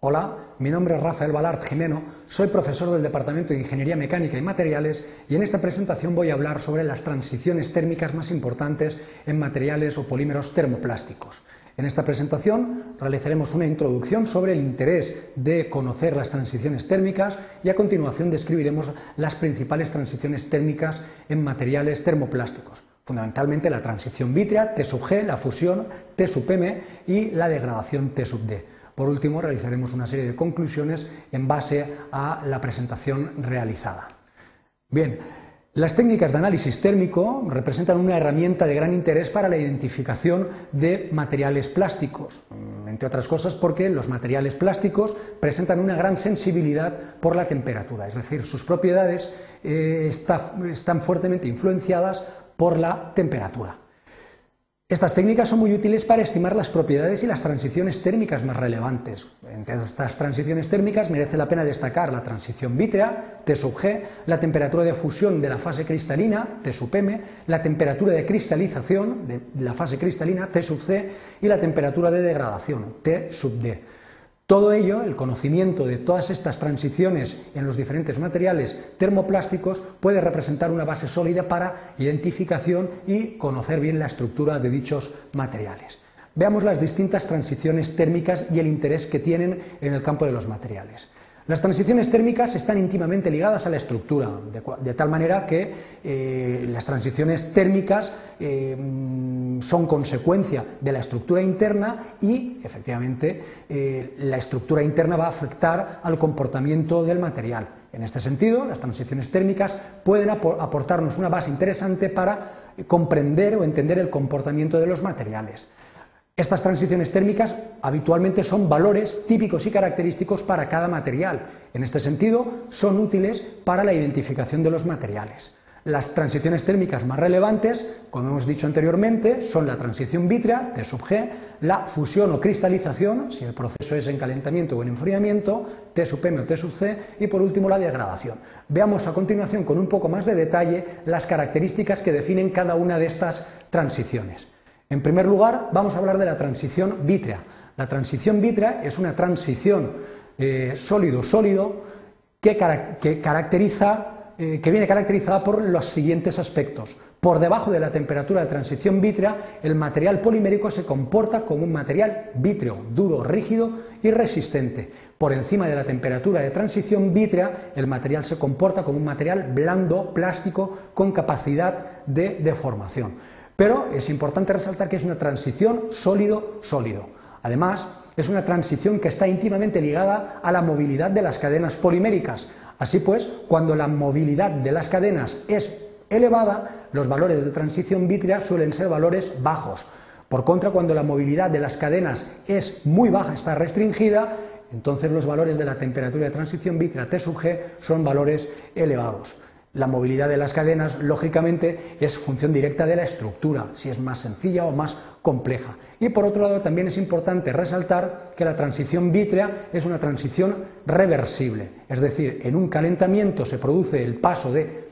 Hola, mi nombre es Rafael Balart Jimeno, soy profesor del Departamento de Ingeniería Mecánica y Materiales y en esta presentación voy a hablar sobre las transiciones térmicas más importantes en materiales o polímeros termoplásticos. En esta presentación realizaremos una introducción sobre el interés de conocer las transiciones térmicas y a continuación describiremos las principales transiciones térmicas en materiales termoplásticos fundamentalmente la transición vítrea, T sub G, la fusión T sub M y la degradación T sub D. Por último, realizaremos una serie de conclusiones en base a la presentación realizada. Bien, las técnicas de análisis térmico representan una herramienta de gran interés para la identificación de materiales plásticos, entre otras cosas porque los materiales plásticos presentan una gran sensibilidad por la temperatura, es decir, sus propiedades eh, están fuertemente influenciadas por la temperatura. Estas técnicas son muy útiles para estimar las propiedades y las transiciones térmicas más relevantes. Entre estas transiciones térmicas merece la pena destacar la transición vítrea, T sub G, la temperatura de fusión de la fase cristalina, T sub M, la temperatura de cristalización de la fase cristalina, T sub C, y la temperatura de degradación, T sub D. Todo ello, el conocimiento de todas estas transiciones en los diferentes materiales termoplásticos, puede representar una base sólida para identificación y conocer bien la estructura de dichos materiales. Veamos las distintas transiciones térmicas y el interés que tienen en el campo de los materiales. Las transiciones térmicas están íntimamente ligadas a la estructura, de, tal manera que eh, las transiciones térmicas eh, son consecuencia de la estructura interna y, efectivamente, eh, la estructura interna va a afectar al comportamiento del material. En este sentido, las transiciones térmicas pueden aportarnos una base interesante para comprender o entender el comportamiento de los materiales. Estas transiciones térmicas habitualmente son valores típicos y característicos para cada material. En este sentido, son útiles para la identificación de los materiales. Las transiciones térmicas más relevantes, como hemos dicho anteriormente, son la transición vítrea, T sub G, la fusión o cristalización, si el proceso es en calentamiento o en enfriamiento, T sub M o T sub C, y por último la degradación. Veamos a continuación con un poco más de detalle las características que definen cada una de estas transiciones. En primer lugar, vamos a hablar de la transición vítrea. La transición vítrea es una transición sólido-sólido eh, que, eh, que viene caracterizada por los siguientes aspectos. Por debajo de la temperatura de transición vítrea, el material polimérico se comporta como un material vítreo, duro, rígido y resistente. Por encima de la temperatura de transición vítrea, el material se comporta como un material blando, plástico, con capacidad de deformación. Pero es importante resaltar que es una transición sólido-sólido. Además, es una transición que está íntimamente ligada a la movilidad de las cadenas poliméricas. Así pues, cuando la movilidad de las cadenas es elevada, los valores de transición vítrea suelen ser valores bajos. Por contra, cuando la movilidad de las cadenas es muy baja, está restringida, entonces los valores de la temperatura de transición vítrea T sub G son valores elevados. La movilidad de las cadenas, lógicamente, es función directa de la estructura, si es más sencilla o más compleja. Y por otro lado, también es importante resaltar que la transición vítrea es una transición reversible, es decir, en un calentamiento se produce el paso de,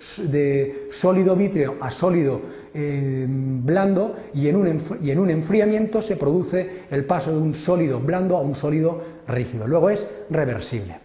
sólido vítreo a sólido eh, blando y en, un, y en un enfriamiento se produce el paso de un sólido blando a un sólido rígido. Luego es reversible.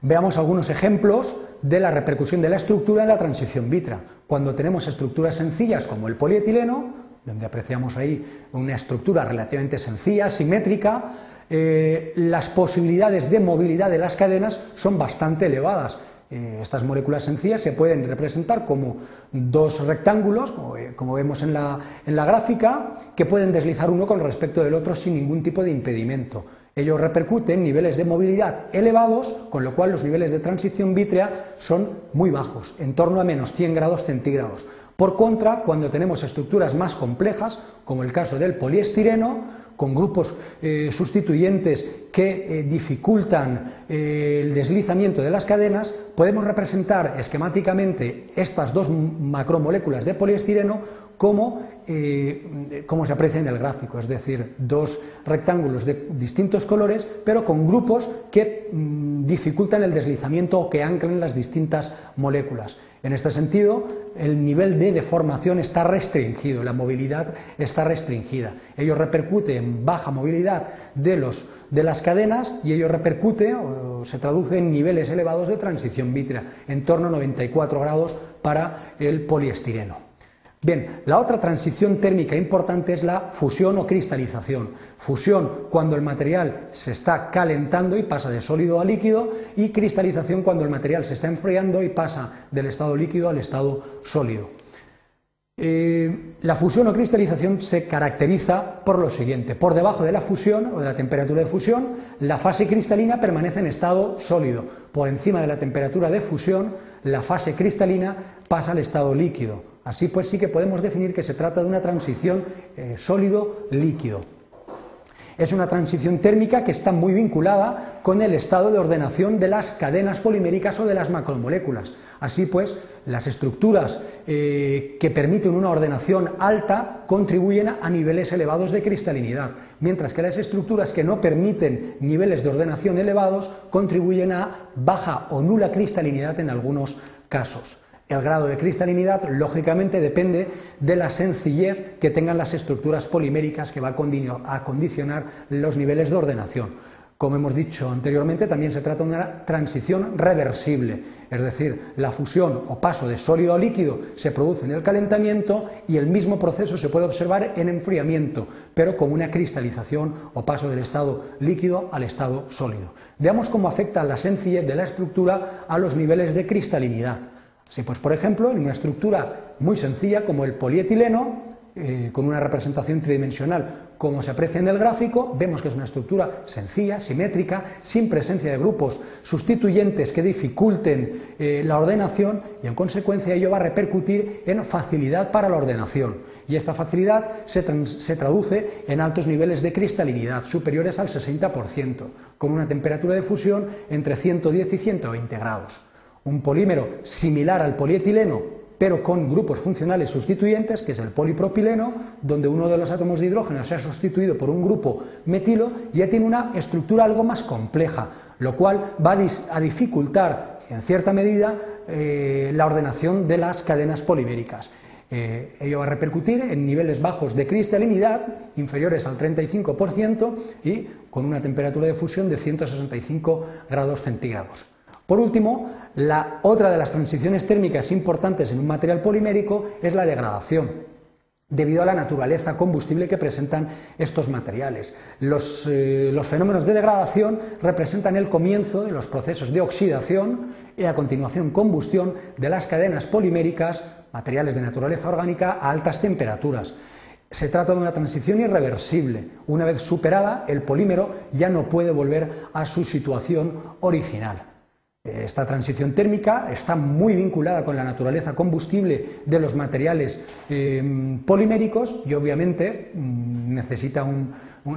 Veamos algunos ejemplos de la repercusión de la estructura en la transición vitra. Cuando tenemos estructuras sencillas como el polietileno, donde apreciamos ahí una estructura relativamente sencilla, simétrica, eh, las posibilidades de movilidad de las cadenas son bastante elevadas. Eh, estas moléculas sencillas se pueden representar como dos rectángulos, como, eh, vemos en la, en la gráfica, que pueden deslizar uno con respecto del otro sin ningún tipo de impedimento. Ello repercute en niveles de movilidad elevados, con lo cual los niveles de transición vítrea son muy bajos, en torno a menos 100 grados centígrados. Por contra, cuando tenemos estructuras más complejas, como el caso del poliestireno, con grupos eh, sustituyentes que eh, dificultan eh, el deslizamiento de las cadenas, podemos representar esquemáticamente estas dos macromoléculas de poliestireno como, como se aprecia en el gráfico, es decir, dos rectángulos de distintos colores, pero con grupos que mm, dificultan el deslizamiento o que anclan las distintas moléculas. En este sentido, el nivel de deformación está restringido, la movilidad está restringida. Ello repercute en baja movilidad de, los, de las cadenas y ello repercute o se traduce en niveles elevados de transición vítrea, en torno a 94 grados para el poliestireno. Bien, la otra transición térmica importante es la fusión o cristalización. Fusión cuando el material se está calentando y pasa de sólido a líquido y cristalización cuando el material se está enfriando y pasa del estado líquido al estado sólido. Eh, la fusión o cristalización se caracteriza por lo siguiente. Por debajo de la fusión o de la temperatura de fusión, la fase cristalina permanece en estado sólido. Por encima de la temperatura de fusión, la fase cristalina pasa al estado líquido. Así pues sí que podemos definir que se trata de una transición eh, sólido-líquido. Es una transición térmica que está muy vinculada con el estado de ordenación de las cadenas poliméricas o de las macromoléculas. Así pues, las estructuras eh, que permiten una ordenación alta contribuyen a niveles elevados de cristalinidad, mientras que las estructuras que no permiten niveles de ordenación elevados contribuyen a baja o nula cristalinidad en algunos casos. El grado de cristalinidad, lógicamente, depende de la sencillez que tengan las estructuras poliméricas que va a condicionar los niveles de ordenación. Como hemos dicho anteriormente, también se trata de una transición reversible, es decir, la fusión o paso de sólido a líquido se produce en el calentamiento y el mismo proceso se puede observar en enfriamiento, pero con una cristalización o paso del estado líquido al estado sólido. Veamos cómo afecta la sencillez de la estructura a los niveles de cristalinidad. Sí, pues por ejemplo, en una estructura muy sencilla como el polietileno, eh, con una representación tridimensional como se aprecia en el gráfico, vemos que es una estructura sencilla, simétrica, sin presencia de grupos sustituyentes que dificulten eh, la ordenación y en consecuencia ello va a repercutir en facilidad para la ordenación. Y esta facilidad se, se traduce en altos niveles de cristalinidad, superiores al 60%, con una temperatura de fusión entre 110 y 120 grados un polímero similar al polietileno, pero con grupos funcionales sustituyentes, que es el polipropileno, donde uno de los átomos de hidrógeno se ha sustituido por un grupo metilo ya tiene una estructura algo más compleja, lo cual va a dificultar en cierta medida eh, la ordenación de las cadenas poliméricas. Eh, ello va a repercutir en niveles bajos de cristalinidad, inferiores al 35%, y con una temperatura de fusión de 165 grados centígrados. Por último, la otra de las transiciones térmicas importantes en un material polimérico es la degradación debido a la naturaleza combustible que presentan estos materiales. Los, eh, los, fenómenos de degradación representan el comienzo de los procesos de oxidación y a continuación combustión de las cadenas poliméricas, materiales de naturaleza orgánica, a altas temperaturas. Se trata de una transición irreversible. Una vez superada, el polímero ya no puede volver a su situación original. Esta transición térmica está muy vinculada con la naturaleza combustible de los materiales eh, poliméricos y obviamente mm, necesita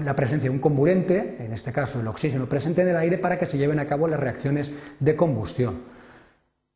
la presencia de un comburente, en este caso el oxígeno presente en el aire, para que se lleven a cabo las reacciones de combustión.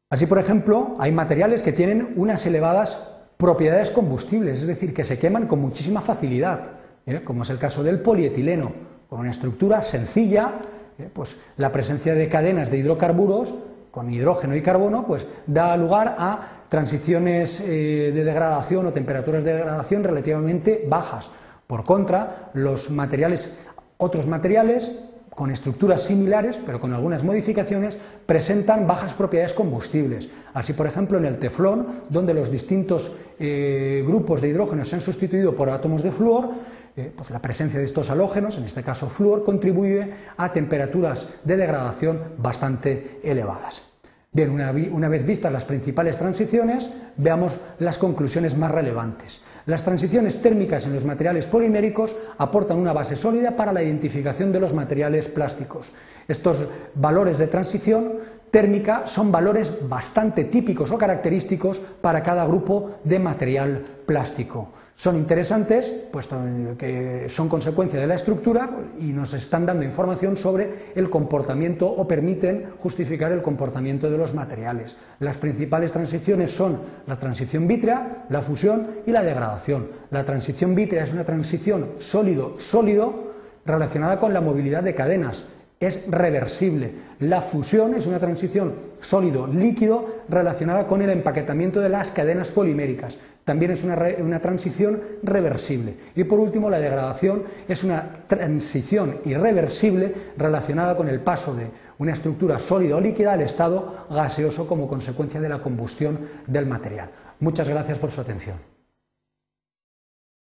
Así, por ejemplo, hay materiales que tienen unas elevadas propiedades combustibles, es decir, que se queman con muchísima facilidad, ¿eh? como es el caso del polietileno, con una estructura sencilla, ¿eh? pues la presencia de cadenas de hidrocarburos con hidrógeno y carbono, pues da lugar a transiciones eh, de degradación o temperaturas de degradación relativamente bajas. Por contra, los materiales, otros materiales con estructuras similares, pero con algunas modificaciones, presentan bajas propiedades combustibles. Así, por ejemplo, en el teflón, donde los distintos eh, grupos de hidrógeno se han sustituido por átomos de flúor, eh, pues la presencia de estos halógenos, en este caso flúor, contribuye a temperaturas de degradación bastante elevadas. Bien, una, vez vistas las principales transiciones, veamos las conclusiones más relevantes. Las transiciones térmicas en los materiales poliméricos aportan una base sólida para la identificación de los materiales plásticos. Estos valores de transición térmica son valores bastante típicos o característicos para cada grupo de material plástico. Son interesantes, puesto que son consecuencia de la estructura y nos están dando información sobre el comportamiento o permiten justificar el comportamiento de los materiales. Las principales transiciones son la transición vítrea, la fusión y la degradación. La transición vítrea es una transición sólido-sólido relacionada con la movilidad de cadenas es reversible. La fusión es una transición sólido-líquido relacionada con el empaquetamiento de las cadenas poliméricas. También es una, una, transición reversible. Y por último, la degradación es una transición irreversible relacionada con el paso de una estructura sólida o líquida al estado gaseoso como consecuencia de la combustión del material. Muchas gracias por su atención.